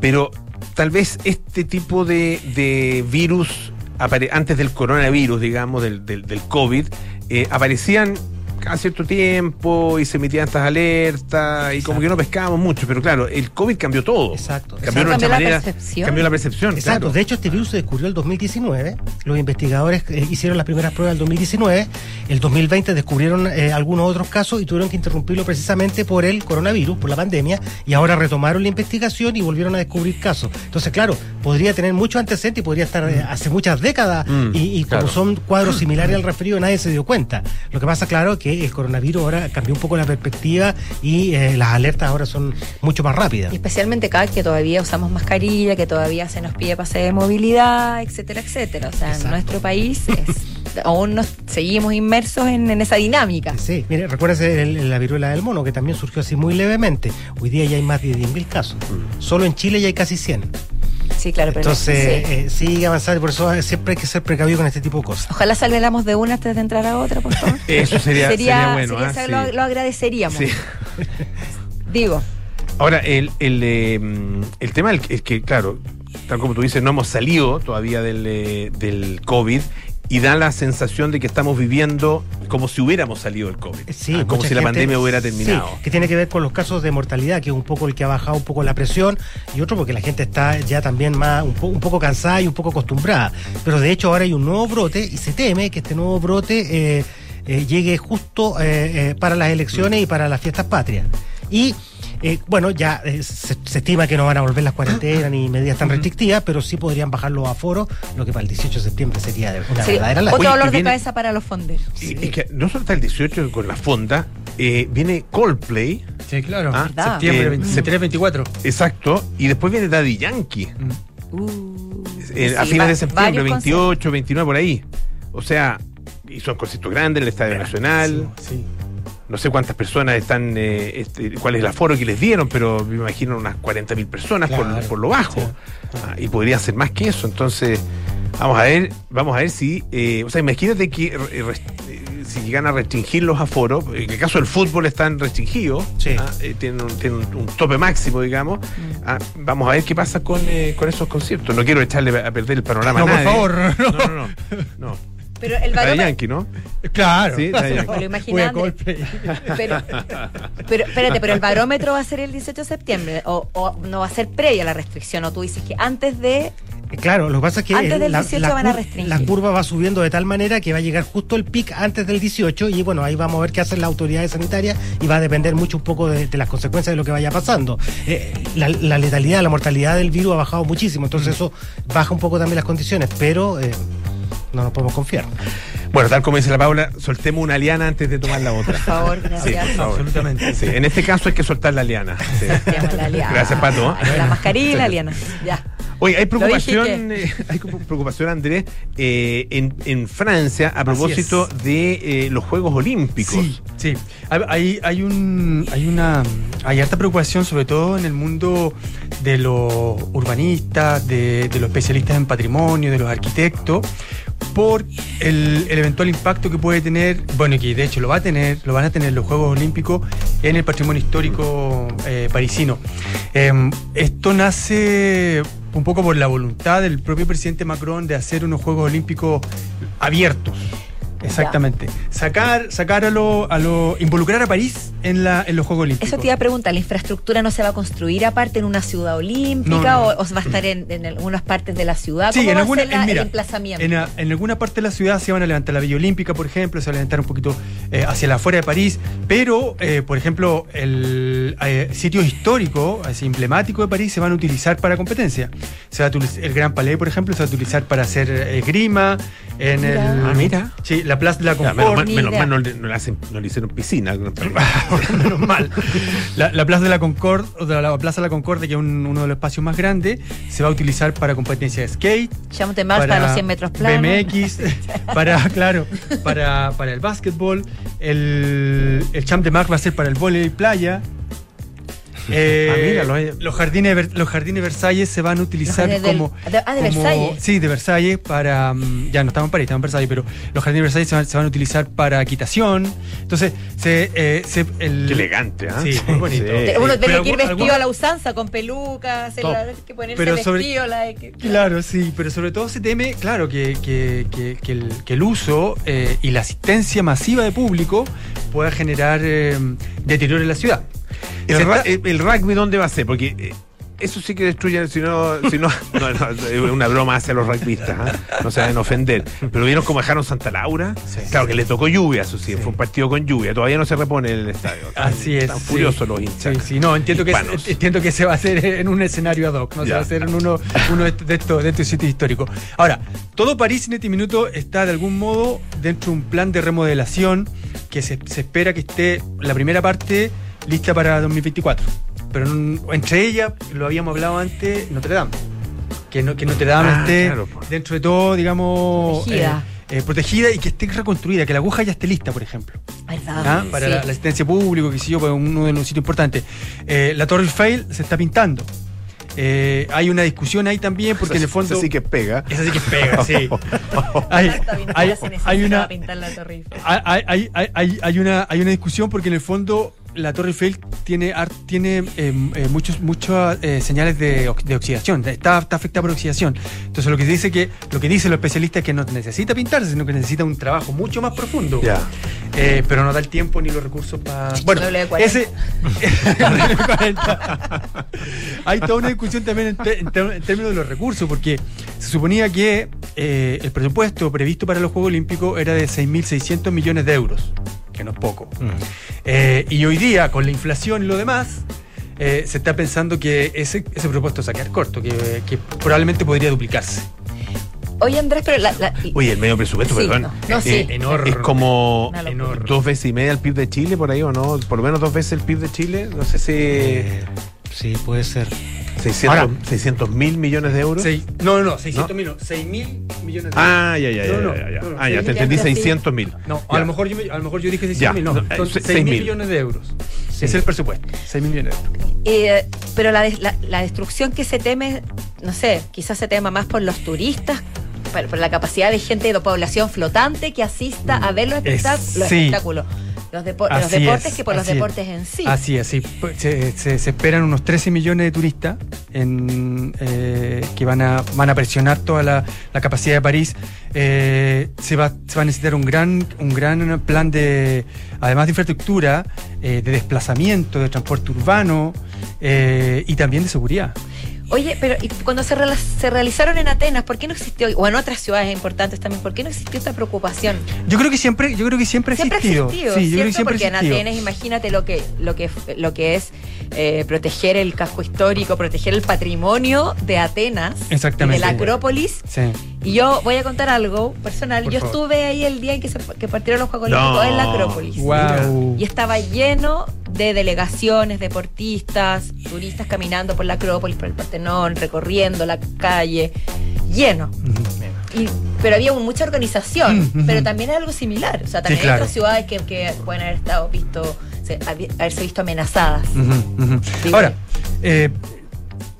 pero tal vez este tipo de, de virus, antes del coronavirus, digamos, del, del, del COVID, eh, aparecían cada cierto tiempo y se emitían estas alertas y como que no pescábamos mucho, pero claro, el COVID cambió todo. Exacto. Cambió Exacto. nuestra Cambió la manera. percepción. Cambió la percepción. Exacto, claro. de hecho este virus se descubrió el 2019, los investigadores eh, hicieron las primeras pruebas el 2019, el 2020 descubrieron eh, algunos otros casos y tuvieron que interrumpirlo precisamente por el coronavirus, por la pandemia, y ahora retomaron la investigación y volvieron a descubrir casos. Entonces, claro, podría tener mucho antecedente y podría estar eh, hace muchas décadas Mm, y, y como claro. son cuadros similares al resfrío nadie se dio cuenta. Lo que pasa, claro, que el coronavirus ahora cambió un poco la perspectiva y eh, las alertas ahora son mucho más rápidas. Y especialmente acá que todavía usamos mascarilla, que todavía se nos pide pase de movilidad, etcétera, etcétera. O sea, en nuestro país es- aún nos seguimos inmersos en, en esa dinámica. Sí, mire, recuérdese el- la viruela del mono, que también surgió así muy levemente. Hoy día ya hay más de 10.000 casos. Solo en Chile ya hay casi 100. Sí, claro, pero Entonces, sí. eh, sigue avanzando, por eso siempre hay que ser precavido con este tipo de cosas. Ojalá salgamos de una antes de entrar a otra, por favor. Eso sería, sería bueno. sería- ¿ah? se- Sí. lo, lo agradeceríamos. Sí. Digo, Ahora, el, el, eh, el tema es que, claro, tal como tú dices, no hemos salido todavía del, eh, del COVID y da la sensación de que estamos viviendo como si hubiéramos salido del COVID. Sí, Ah, como si la gente- pandemia hubiera terminado. Sí, que tiene que ver con los casos de mortalidad, que es un poco el que ha bajado un poco la presión, y otro porque la gente está ya también más un, po- un poco cansada y un poco acostumbrada. Pero de hecho ahora hay un nuevo brote y se teme que este nuevo brote eh, eh, llegue justo eh, para las elecciones y para las fiestas patrias. Y eh, bueno, ya eh, se, se estima que no van a volver las cuarentenas ni medidas tan restrictivas, pero sí podrían bajar los aforos, lo que para el 18 de septiembre sería de una sí, verdadera lástima. otro Oye, dolor de viene- cabeza para los fonderos. Y Es que no solo está el 18 con la fonda, eh, viene Coldplay. Sí, claro. Ah. Septiembre Eh, 23, 24. Exacto. Y después viene Daddy Yankee. Uh, eh, a sí, fines va- de septiembre, varios 28, 29, por ahí. O sea, y son conciertos grandes en el Estadio Nacional. Sí. No sé cuántas personas están, eh, este, cuál es el aforo que les dieron, pero me imagino unas 40 mil personas por, Claro. por lo bajo. Ah, y podría ser más que eso. Entonces, vamos a ver, vamos a ver si, eh, o sea, imagínate que eh, si llegan a restringir los aforos, en el caso del fútbol están restringidos, ah, eh, tienen, un, tienen un- un tope máximo, digamos. Ah, vamos a ver qué pasa con, con esos conciertos. No quiero echarle a perder el panorama No, a por nadie. favor, no, no, no. no. Pero el barómetro. Yankee, ¿no? Claro. Sí, de Yankee. Me lo. Pero, pero, espérate, pero el barómetro va a ser el 18 de septiembre o, o no va a ser previo a la restricción o tú dices que antes de Claro, lo que pasa es que Antes el- del la, 18 la van a restringir. la curva va subiendo de tal manera que va a llegar justo el pic antes del 18 y bueno, ahí vamos a ver qué hacen las autoridades sanitarias y va a depender mucho un poco de, de las consecuencias de lo que vaya pasando. Eh, la, la letalidad, la mortalidad del virus ha bajado muchísimo, entonces eso baja un poco también las condiciones, pero eh, no nos podemos confiar. Bueno, tal como dice la Paula, soltemos una liana antes de tomar la otra. Por favor, Sí, gracias. por favor. Absolutamente. Sí, en este caso hay que soltar la liana. Sí. la liana. Gracias, Pato. La mascarilla, Liana. Ya. Oye, hay preocupación, eh, hay preocupación, Andrés, eh, en, en Francia a propósito de eh, los Juegos Olímpicos. Sí, sí. Hay, hay, hay un, hay una, hay harta preocupación, sobre todo en el mundo de los urbanistas, de, de los especialistas en patrimonio, de los arquitectos, por el, el eventual impacto que puede tener, bueno, y que de hecho lo va a tener, lo van a tener los Juegos Olímpicos en el patrimonio histórico eh, parisino. Em, esto nace un poco por la voluntad del propio presidente Macron de hacer unos Juegos Olímpicos abiertos. Exactamente. Sacar, sacar a lo, a lo. involucrar a París en la, en los Juegos Olímpicos. Eso te iba a preguntar, ¿la infraestructura no se va a construir aparte en una ciudad olímpica No, no. O, o va a estar en, en algunas partes de la ciudad? Sí, ¿Cómo en va alguna, a ser la- en- mira, el emplazamiento? En, a- en alguna parte de la ciudad se van a levantar la Villa Olímpica, por ejemplo, se va a levantar un poquito eh, hacia la afuera de París, pero, eh, por ejemplo, el eh, sitios históricos, así, emblemáticos de París, se van a utilizar para competencia. Se va a util- el Gran Palais, por ejemplo, se va a utilizar para hacer eh, esgrima. En Mira. el, Ah, mira. Sí, la Plaza de la Ya, Concorde. menos mal, menos mal no, le, no le hacen- no le hicieron piscina. menos mal. La, la Plaza de la Concorde, o la Plaza de la Concorde, que es un- uno de los espacios más grandes, se va a utilizar para competencia de skate. Mars para los 100 metros planos. BMX, para, claro, para, para el básquetbol. El, el Champ de Mars va a ser para el voleibol playa. Eh, Ah, mira, lo hay- los, jardines, los jardines Versalles se van a utilizar del- como. de- ah, de como- Versalles. Sí, de Versalles para. mm, Ya no estamos en París, estamos en Versalles, pero los jardines Versalles se van, se van a utilizar para equitación. Entonces, se. eh, se- el- Qué elegante, ¿ah? Sí, muy bonito. Uno Eh, tiene pero que ir vestido algún- a la usanza, con pelucas, que ponerse Pero sobre- vestido. la- que- Claro, sí, pero sobre todo se teme, claro, que, que- que- que el, que el uso eh, y la asistencia masiva de público pueda generar eh, deterioro en la ciudad. El, ra- el- el rugby, ¿dónde va a ser? Porque eh, eso sí que destruye, si no, si no, no, no, es una broma hacia los rugbyistas, ¿ah? no se a ofender. Pero vieron cómo dejaron Santa Laura. claro que le tocó lluvia, eso sí, fue un partido con lluvia, todavía no se repone en el estadio. Así es. Están sí. furiosos los hinchas. Sí, sí, no, entiendo que, entiendo que se va a hacer en un escenario ad hoc, no se va a hacer en uno, uno de estos de estos de estos sitios históricos. Ahora, todo París en este minuto está de algún modo dentro de un plan de remodelación que se, se espera que esté la primera parte lista para 2024. Pero en- entre ellas, lo habíamos hablado antes, Notre Dame. Que, no, que Notre Dame Ah, esté claro, dentro de todo, digamos, Protegida. eh, eh, protegida y que esté reconstruida, que la aguja ya esté lista, por ejemplo. ¿ah? para Sí. la, la asistencia pública, que sé yo, para uno de los sitios importantes. Eh, la Torre Eiffel se está pintando. Eh, hay una discusión ahí también, porque en el fondo. Esa sí que pega. Esa sí que pega, sí. una, hay, hay- hay- hay- hay una, hay una discusión porque en el fondo la Torre Eiffel tiene, tiene eh, eh, muchos, muchas eh, señales de, de oxidación, está, está afectada por oxidación. Entonces lo que dice que lo que dicen los especialistas es que no necesita pintarse, sino que necesita un trabajo mucho más profundo. Ya. Eh, pero no da el tiempo ni los recursos para. Bueno, Doble de 40. ese. Doble de 40. Hay toda una discusión también en, te- en en términos de los recursos, porque se suponía que eh, el presupuesto previsto para los Juegos Olímpicos era de 6.600 millones de euros, que no es poco. Eh, y hoy día, con la inflación y lo demás, eh, se está pensando que ese, ese presupuesto se va a quedar corto, que, que probablemente podría duplicarse. Oye, Andrés, pero la, la- Oye, el medio presupuesto, Sí, perdón. no, no, sí. eh, Enorme. Es como dos veces y media el PIB de Chile por ahí, ¿o no? Por lo menos dos veces el PIB de Chile. No sé si. Sí, puede ser. 600 mil millones de euros. Seis- no, no, no, 600 mil, no, 6 mil millones de euros. Ah, ya, ya, ya. No, no, ya, ya. no, no, Ah, ya, te mil- entendí ya, sí. 600 mil. No, Ya. a lo, mejor yo, a lo mejor yo dije 600 Ya, mil, no, no, son eh, se- 6 seis mil mil. millones de euros. Es el presupuesto, 6 mil millones de euros. eh, pero la, des- la, la destrucción que se teme, no sé, quizás se tema más por los turistas por, por la capacidad de gente de población flotante que asista a ver los, Es- espectáculos, los sí. espectáculos, los, depo- los deportes es, que por los es. deportes en sí. Así es, sí. Se, se- se esperan unos 13 millones de turistas en, eh, que van a, van a presionar toda la, la capacidad de París. Eh, se, va, se va a necesitar un gran, un gran plan de, además de infraestructura, eh, de desplazamiento, de transporte urbano eh, y también de seguridad. Oye, pero ¿y cuando se, rela- se realizaron en Atenas, ¿por qué no existió, o en otras ciudades importantes también, ¿por qué no existió esta preocupación? Yo creo que siempre, yo creo que siempre Siempre ha existido. existido, Sí, yo creo que Porque en existido. Atenas, imagínate lo que, lo que, lo que es eh, proteger el casco histórico, proteger el patrimonio de Atenas, Exactamente. de la Acrópolis. Sí. Y yo voy a contar algo personal. Por yo favor. estuve ahí el día en que, se, que partieron los Juegos No. Olímpicos en la Acrópolis. Guau. Y estaba lleno de delegaciones, deportistas, turistas caminando por la Acrópolis, por el Partenón, recorriendo la calle. Lleno. Y- pero había mucha organización, Mm, pero también es algo similar. O sea, también Sí, claro. hay otras ciudades que, que pueden haber estado visto, haberse visto amenazadas. Ahora, eh,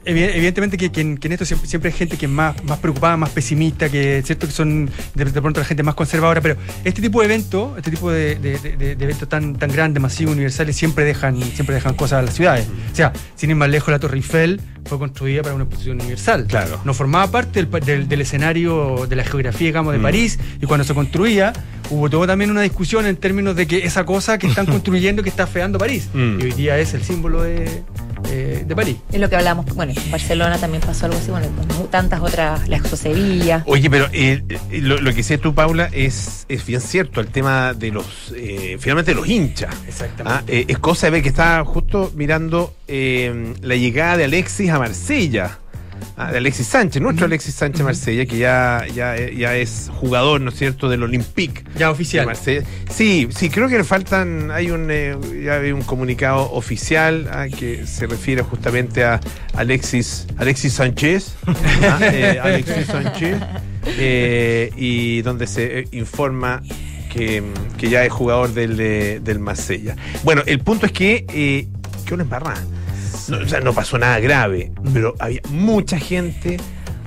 evi- evidentemente que, que en, que en esto siempre, siempre hay gente que es más, más preocupada, más pesimista, que es cierto que son de, de pronto la gente más conservadora, pero este tipo de eventos, este tipo de eventos tan, tan grandes, masivos, universales, siempre dejan, siempre dejan cosas a las ciudades. O sea, sin ir más lejos, la Torre Eiffel fue construida para una exposición universal. Claro. No formaba parte del, del- del escenario, de la geografía, digamos, de Mm. París, y cuando se construía, hubo todo también una discusión en términos de que esa cosa que están construyendo que está feando París. Mm. Y hoy día es el símbolo de, eh, de París. Es lo que hablamos, bueno, en Barcelona también pasó algo así, bueno, con tantas otras, la Expo Sevilla. Oye, pero eh, eh, lo, lo que dices tú, Paula, es, es bien cierto, el tema de los, eh, finalmente, los hinchas. Exactamente. Ah, eh, es cosa de ver que estaba justo mirando eh, la llegada de Alexis a Marsella. Ah, de Alexis Sánchez, nuestro Alexis Sánchez Marsella, que ya, ya, ya es jugador, ¿no es cierto?, del Olympique. Ya oficial. de Marsella. Sí, sí, creo que le faltan, hay un, eh, ya hay un comunicado oficial ah, que se refiere justamente a Alexis, Alexis Sánchez, ah, eh, Alexis Sánchez, eh, y donde se eh, informa que, que ya es jugador del, eh, del Marsella. Bueno, el punto es que, eh, que una embarrada. No, o sea, no pasó nada grave, pero había mucha gente,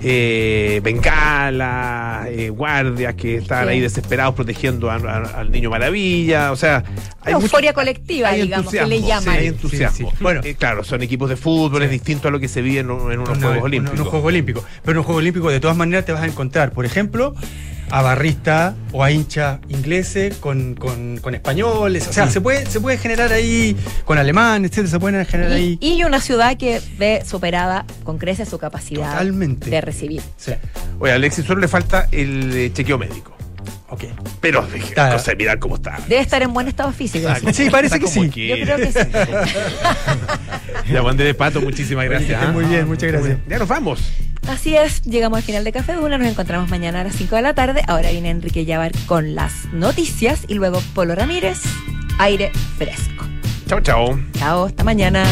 eh, bengalas, eh, guardias que estaban Sí. ahí desesperados protegiendo a- a- al niño maravilla. O sea, hay mucho- euforia colectiva, hay digamos, que le llaman. sí, hay entusiasmo. Sí, sí. Bueno. Eh, claro, son equipos de fútbol, es distinto a lo que se vive en, un- en unos Juegos Olímpicos. unos Juegos Olímpicos. Pero en los Juegos Olímpicos, de todas maneras, te vas a encontrar, por ejemplo, a barristas o a hinchas ingleses con, con- con españoles. O sea, Mm. se, puede, se puede generar ahí con alemanes, etcétera, se pueden generar ahí. Y, y una ciudad que ve superada con creces su capacidad Totalmente. de recibir. Sí. Oye, a Alexis solo le falta el eh, chequeo médico. Ok. Pero, eh, cosa de mirar cómo está. Debe estar en buen estado físico. Está- Sí, parece que sí. quiere. Yo creo que sí. Ya, de Pato, muchísimas gracias. que estén ¿ah? muy bien, muchas gracias. Ya nos vamos. Así es, llegamos al final de Café Duna, nos encontramos mañana a las 5 de la tarde. Ahora viene Enrique Llavar con las noticias y luego Polo Ramírez, aire fresco. Chao, chao. Chao, hasta mañana.